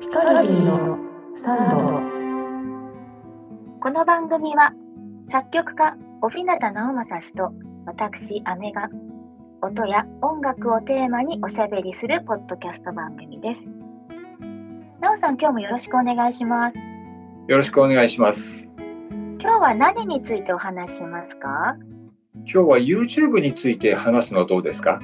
ピカルディのサンドこの番組は作曲家小日向直正氏と私姉が音や音楽をテーマにおしゃべりするポッドキャスト番組です。なおさん今日もよろしくお願いします。よろしくお願いします。今日は何についてお話ししますか？今日は YouTube について話すのはどうですか？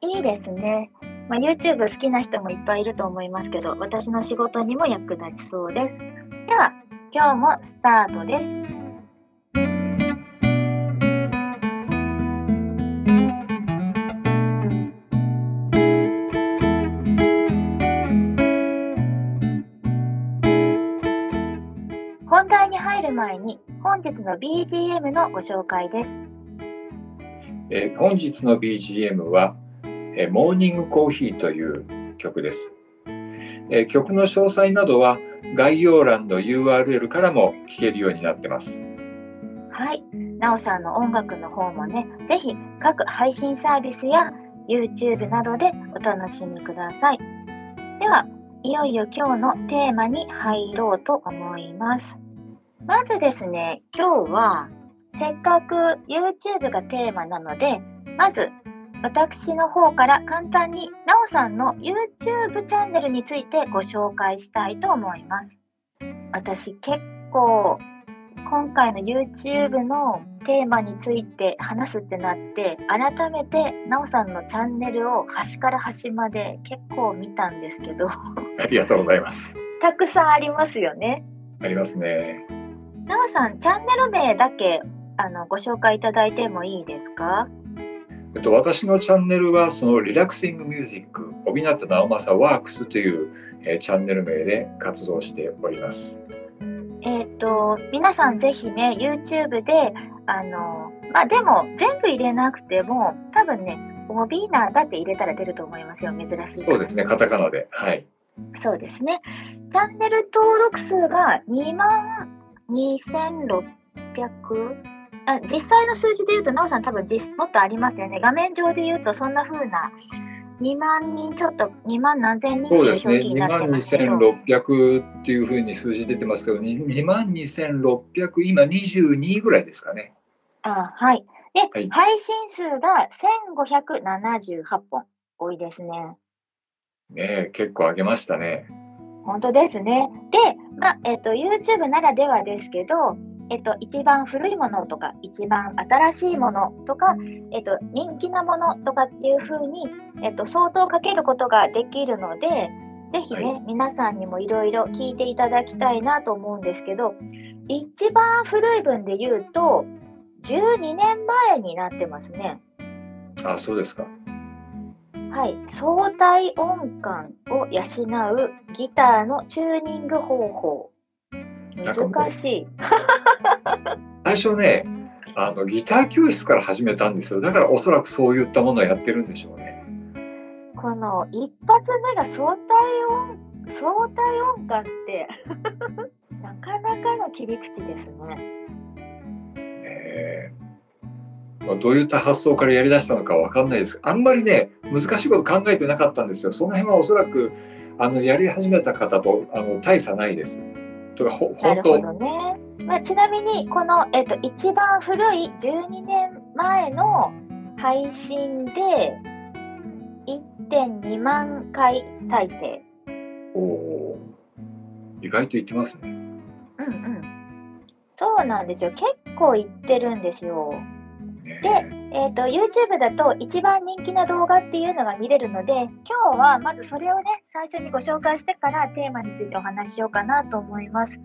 いいですね。まあ、YouTube 好きな人もいっぱいいると思いますけど、私の仕事にも役立ちそうです。では、今日もスタートです。本題に入る前に本日の BGM のご紹介です。えー本日の BGM は、えーモーニングコーヒーという曲です、えー曲の詳細などは概要欄の URL からも聞けるようになってます。はい。なおさんの音楽の方もね、ぜひ各配信サービスや YouTube などでお楽しみください。では、いよいよ今日のテーマに入ろうと思います。まずですね、今日はせっかく YouTube がテーマなので、まず私の方から簡単になおさんの YouTube チャンネルについてご紹介したいと思います。私結構今回の YouTube のテーマについて話すってなって改めてなおさんのチャンネルを端から端まで結構見たんですけど ありがとうございます。たくさんありますよね。ありますね。なおさんチャンネル名だけあのご紹介いただいてもいいですか？えっと、私のチャンネルはそのリラクシングミュージック、小日向直正ワークスという、えーチャンネル名で活動しております。えっ、と皆さんぜひね YouTube であのまあでも全部入れなくても多分ねオビーナーだって入れたら出ると思いますよ珍しいそうですね、カタカナで。はい。そうですね。チャンネル登録数が2万2600あ実際の数字で言うと、なおさん多分実もっとありますよね。画面上で言うとそんな風な2万人ちょっと2万何千人っていうそうですね、2表記になって万ますけど、2600っていうふうに数字出てますけど、2万2600、今22ぐらいですかね。あはい。で、はい配信数が1578本。多いですね。ねえ結構上げましたね。本当ですね。で、まあえっと YouTube ならではですけど、えっと、一番古いものとか、一番新しいものとか、えっと、人気なものとかっていう風に、えっと、相当かけることができるので、ぜひね、は皆さんにもいろいろ聞いていただきたいなと思うんですけど、一番古い分で言うと、12年前になってますね。あ、そうですか。はい、相対音感を養うギターのチューニング方法。難しい。最初ね、あのギター教室から始めたんですよ。だからおそらくそういったものをやってるんでしょうね。この一発目が相対音相対音感って なかなかの切り口ですね。えーまあどういった発想からやりだしたのかわかんないですあんまりね難しいこと考えてなかったんですよ。その辺はおそらくあのやり始めた方とあの大差ないです。とかほなるほどね。まあ、ちなみにこの、えっと、一番古い12年前の配信で1.2万回再生。おー意外と言ってますね。うんうん。そうなんですよ。結構いってるんですよ。ねでえー、と YouTube だと一番人気な動画っていうのが見れるので今日はまずそれをね最初にご紹介してからテーマについてお話ししようかなと思います。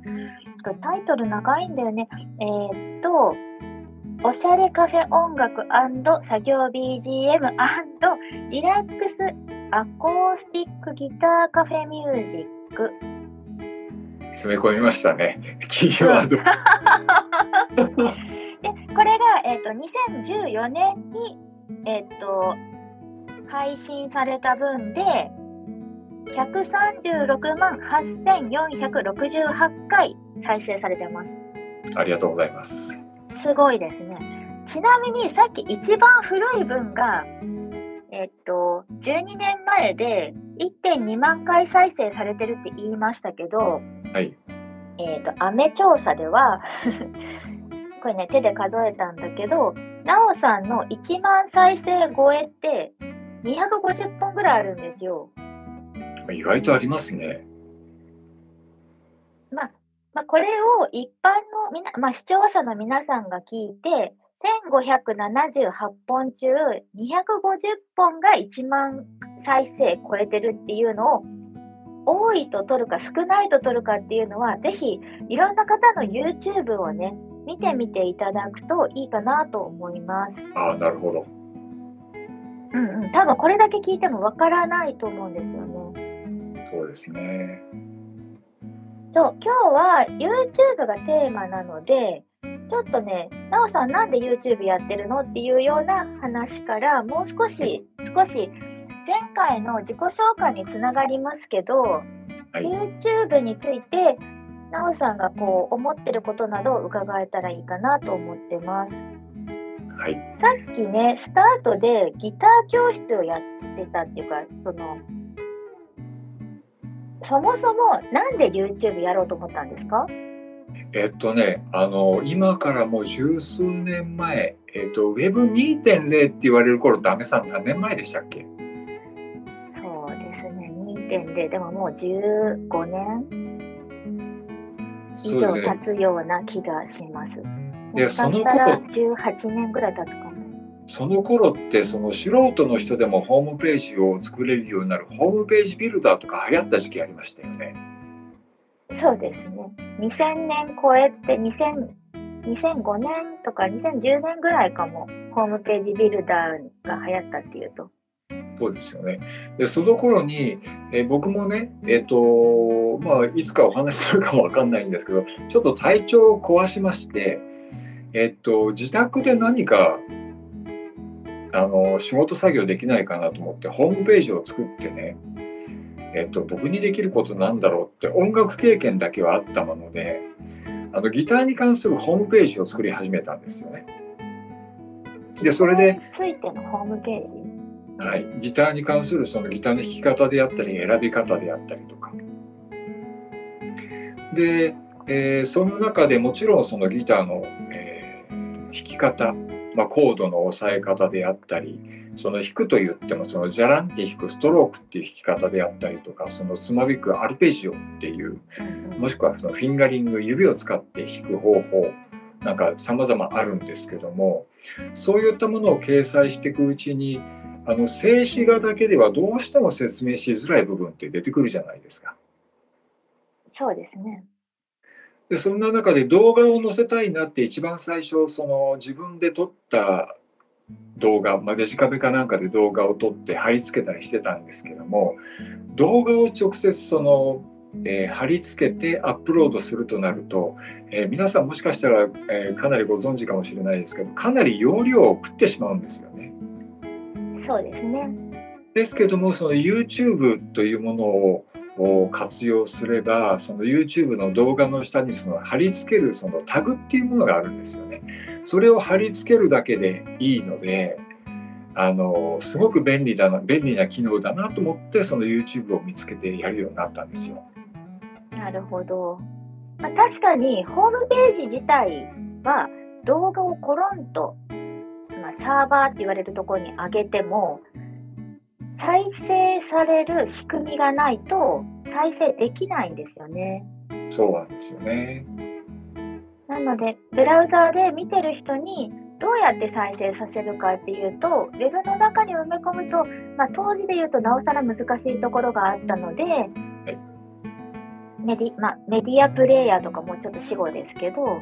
タイトル長いんだよね。えーっとおしゃれカフェ音楽作業 BGM& リラックスアコースティックギターカフェミュージック詰め込みましたね。キーワード。でこれが、えー、と2014年に、えー、と配信された分で136万8468回再生されてます。ありがとうございます。すごいですね。ちなみにさっき一番古い分が、ええっと、12年前で1.2万回再生されてるって言いましたけど、はい。えっと、アメ調査では、これね、手で数えたんだけど、なおさんの1万再生超えって250本ぐらいあるんですよ。意外とありますね。まあ、まあ、これを一般のみな、まあ、視聴者の皆さんが聞いて、1578本中250本が1万再生超えてるっていうのを多いと取るか少ないと取るかっていうのはぜひいろんな方の YouTube をね見てみていただくといいかなと思います。ああ、なるほど。うんうん、多分これだけ聞いてもわからないと思うんですよね。そうですね。そう、今日は YouTube がテーマなので、ちょっとね、なおさんなんで YouTube やってるのっていうような話から、もう少し、少し、前回の自己紹介につながりますけど、はい。YouTube について、なおさんがこう思ってることなどを伺えたらいいかなと思ってます。はい。さっきね、スタートでギター教室をやってたっていうか、その、そもそもなんで YouTube やろうと思ったんですか？えっとね、あの、今からもう十数年前、えっと、Web2.0 って言われる頃って、アメさん何年前でしたっけ？そうですね、2.0でももう15年以上。経つような気がします。でもしかしたら18年ぐらい経つかも。その頃って、その素人の人でもホームページを作れるようになるホームページビルダーとか流行った時期ありましたよね。そうですね。2000年超えて2000 2005年とか2010年ぐらいかも、ホームページビルダーが流行ったっていうと。そうですよね。で、その頃に、え僕もね、えっ、と、まあ、いつかお話しするかもわかんないんですけど、ちょっと体調を壊しまして、えっ、と、自宅で何か、あの、仕事作業できないかなと思って、ホームページを作ってね、えっ、と、僕にできることなんだろうって、音楽経験だけはあったもので、あの、ギターに関するホームページを作り始めたんですよね。で、それで、ついてのホームページ？はい、ギターに関するそのギターの弾き方であったり選び方であったりとか。で、えーその中でもちろんそのギターの、えー弾き方、まあ、コードの押さえ方であったりその弾くと言ってもそのジャランって弾くストロークっていう弾き方であったりとかそのつまびくアルペジオっていうもしくはそのフィンガリング指を使って弾く方法なんか様々あるんですけどもそういったものを掲載していくうちにあの静止画だけではどうしても説明しづらい部分って出てくるじゃないですか。そうですね。でそんな中で動画を載せたいなって一番最初その自分で撮った動画、まあ、デジカメかなんかで動画を撮って貼り付けたりしてたんですけども動画を直接その、えー貼り付けてアップロードするとなると、えー皆さんもしかしたら、えーかなりご存知かもしれないですけどかなり容量を食ってしまうんですよね。そうですね。ですけどもその YouTube というものをを活用すればその YouTube の動画の下にその貼り付けるそのタグっていうものがあるんですよね。それを貼り付けるだけでいいのであのすごく便利だな便利な機能だなと思ってその YouTube を見つけてやるようになったんですよ。なるほど。まあ、確かにホームページ自体は動画をコロンと、まあ、サーバーって言われるところに上げても再生される仕組みがないと再生できないんですよね。そうなんですよね。なのでブラウザーで見てる人にどうやって再生させるかっていうとウェブの中に埋め込むと、まあ、当時で言うとなおさら難しいところがあったので、メディまあ、メディアプレイヤーとかもちょっと死語ですけど、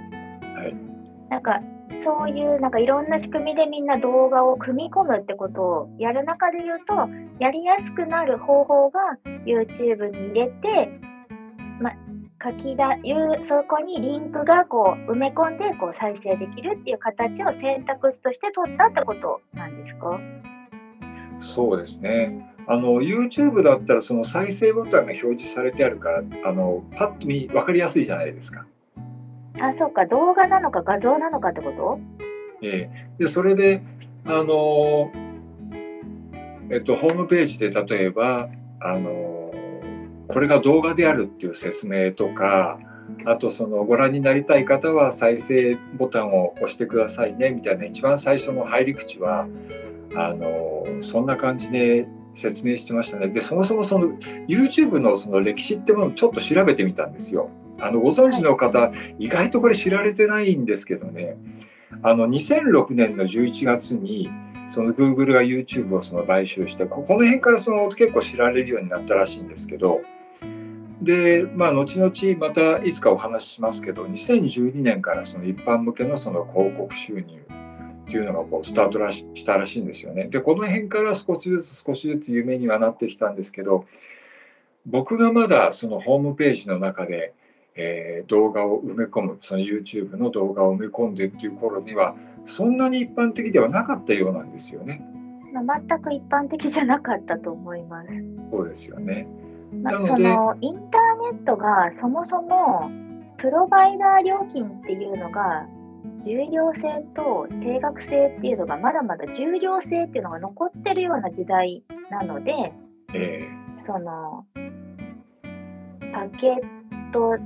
なんかそういうなんかいろんな仕組みでみんな動画を組み込むってことをやる中で言うとやりやすくなる方法が YouTube に入れて、ま、書きだいうそこにリンクがこう埋め込んでこう再生できるっていう形を選択肢として取ったってことなんですか？そうですね。あの YouTube だったらその再生ボタンが表示されてあるからあのパッと見分かりやすいじゃないですか。あそうか動画なのか画像なのかってこと？ええでそれであのえっと、ホームページで例えばあのこれが動画であるっていう説明とかあとそのご覧になりたい方は再生ボタンを押してくださいねみたいな一番最初の入り口はあのそんな感じで説明してましたね。でそもそもその YouTube のその歴史ってものをちょっと調べてみたんですよ。あのご存知の方、はい、意外とこれ知られてないんですけどね。あの2006年の11月にその Google が YouTube をその買収してここの辺からその結構知られるようになったらしいんですけど。でまあ後々またいつかお話ししますけど2012年からその一般向けのその広告収入っていうのがこうスタートらししたらしいんですよね。でこの辺から少しずつ少しずつ有名にはなってきたんですけど僕がまだそのホームページの中で、えー、動画を埋め込むその YouTube の動画を埋め込んでっていう頃にはそんなに一般的ではなかったようなんですよね。まあ、全く一般的じゃなかったと思います。そうですよね。まあ、そのインターネットがそもそもプロバイダー料金っていうのが重量性と定額制っていうのがまだまだ重量性っていうのが残ってるような時代なので、えー、そのパケット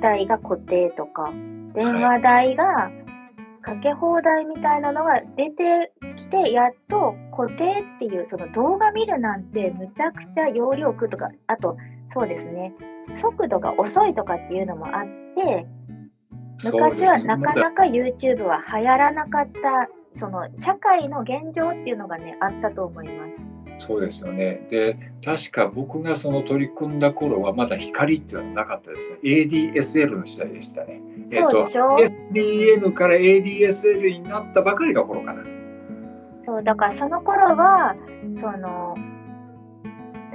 代が固定とか電話代がかけ放題みたいなのが出てきて、やっと固定っていうその動画見るなんてむちゃくちゃ容量食うとか、あとそうですね、速度が遅いとかっていうのもあって、昔はなかなか YouTube は流行らなかった、その社会の現状っていうのがね、あったと思います。そうですよね。で、確か僕がその取り組んだ頃はまだ光っていうのはなかったですね。ADSL の時代でしたね。えっ、と、SDN から ADSL になったばかりの頃かな。そう、だからその頃は、その、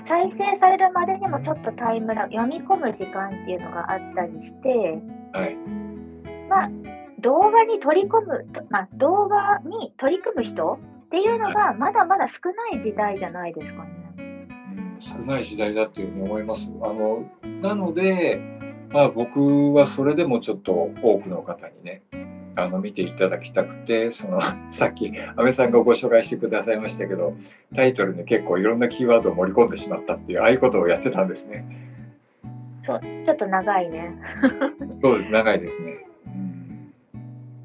再生されるまでにもちょっとタイムラグ、読み込む時間っていうのがあったりして、はい。まあ、動画に取り込む、まあ、動画に取り組む人っていうのがまだまだ少ない時代じゃないですかね。少ない時代だっていうふうに思います。あのなので、まあ、僕はそれでもちょっと多くの方にねあの見ていただきたくてその さっき安倍さんがご紹介してくださいましたけどタイトルに結構いろんなキーワードを盛り込んでしまったっていうああいうことをやってたんですね。そうちょっと長いね。そうです長いですね。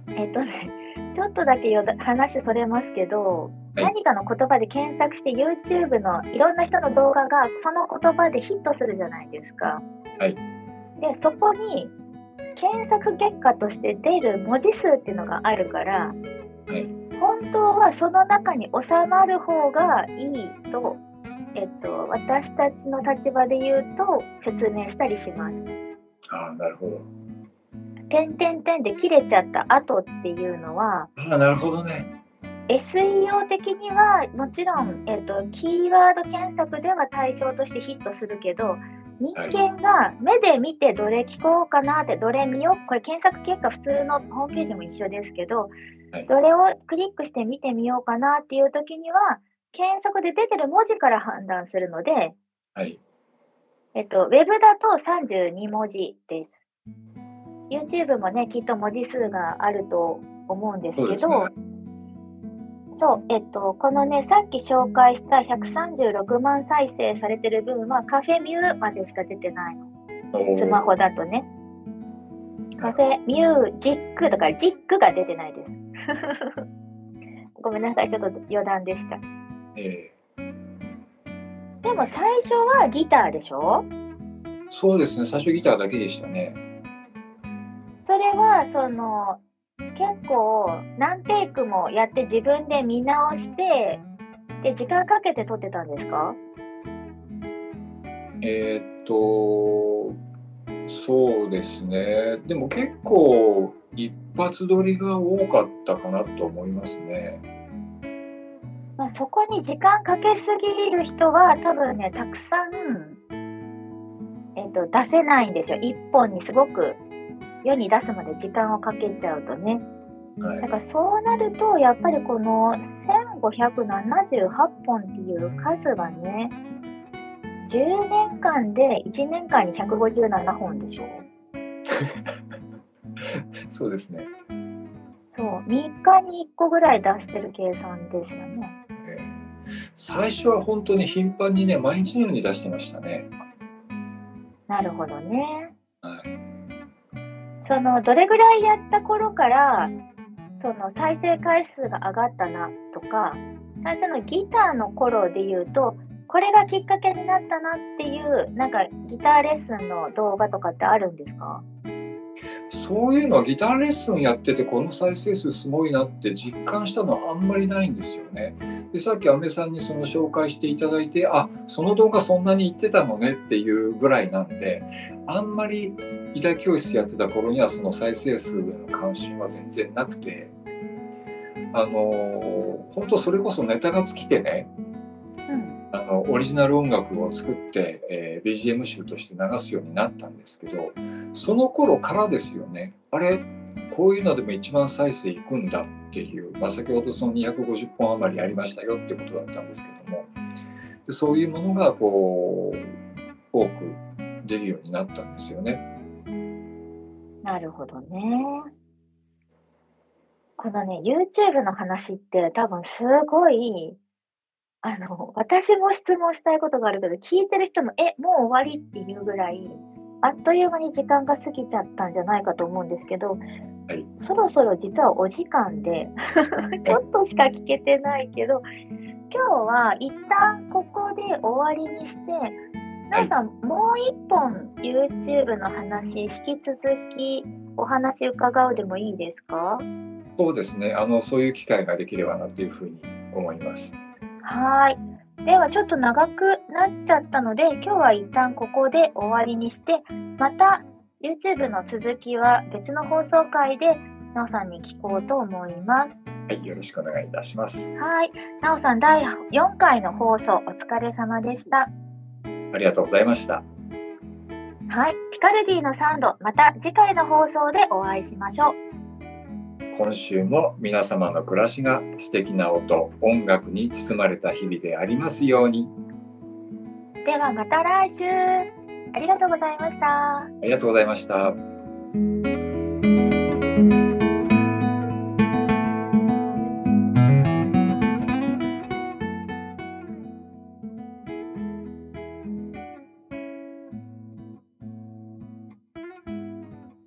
うん、えっとねちょっとだけ話それますけど、はい、何かの言葉で検索して YouTube のいろんな人の動画がその言葉でヒットするじゃないですか。はい、でそこに検索結果として出る文字数っていうのがあるから、はい、本当はその中に収まる方がいいと、えっと、私たちの立場で言うと説明したりします。あなるほど。点々点で切れちゃった後っていうのは、あなるほどね。SEO 的にはもちろん、えーと、キーワード検索では対象としてヒットするけど人間が目で見てどれ聞こうかなってどれ見ようこれ検索結果普通のホームページも一緒ですけど、はい、どれをクリックして見てみようかなっていう時には検索で出てる文字から判断するので、はいえっと、ウェブだと32文字です。YouTube もね、きっと文字数があると思うんですけど、そう、ね、えっと、このね、さっき紹介した136万再生されてる分はカフェミューまでしか出てないの。スマホだとね。カフェミュージックとかジックが出てないです。ごめんなさい、ちょっと余談でした。えー、でも最初はギターでしょ？そうですね、最初ギターだけでしたね。それはその結構何テイクもやって自分で見直してで時間かけて撮ってたんですか？えー、っとそうですね。でも結構一発撮りが多かったかなと思いますね。まあ、そこに時間かけすぎる人は多分ねたくさん、えー、っと出せないんですよ。一本にすごく世に出すまで時間をかけちゃうとね。はい、だからそうなると、やっぱりこの1578本っていう数はね、10年間で1年間に157本でしょ そうですね。そう、3日に1個ぐらい出してる計算ですよね。最初は本当に頻繁にね、毎日のように出してましたね。なるほどね。はい。そのどれぐらいやった頃からその再生回数が上がったなとか最初のギターの頃で言うとこれがきっかけになったなっていうなんかギターレッスンの動画とかってあるんですか？そういうのはギターレッスンやっててこの再生数すごいなって実感したのはあんまりないんですよね。でさっき安倍さんにその紹介していただいてあその動画そんなに言ってたのねっていうぐらいなんであんまりギター教室やってた頃にはその再生数への関心は全然なくてあの本当それこそネタが尽きてねうん。あのオリジナル音楽を作って、えー BGM 集として流すようになったんですけどその頃からですよねあれこういうのでも一番再生いくんだっていう、まあ、先ほどその250本余りありましたよってことだったんですけどもでそういうものがこう多く出るようになったんですよね。なるほどね。このね、YouTube の話って多分すごい、あの、私も質問したいことがあるけど、聞いてる人も、え、もう終わりっていうぐらい、あっという間に時間が過ぎちゃったんじゃないかと思うんですけど、はいそろそろ実はお時間で、ちょっとしか聞けてないけど、今日は一旦ここで終わりにして、なおさん、もう一本 YouTube の話、引き続きお話伺うでもいいですか？そうですねあのそういう機会ができればなというふうに思います。はーい。ではちょっと長くなっちゃったので、今日は一旦ここで終わりにして、また YouTube の続きは別の放送回でなおさんに聞こうと思います。はい、よろしくお願いいたします。はい。なおさん、第4回の放送お疲れ様でした。ありがとうございました。はい。ピカルディのサウンド、また次回の放送でお会いしましょう。今週も皆様の暮らしが素敵な音、音楽に包まれた日々でありますように。ではまた来週。ありがとうございました。ありがとうございました。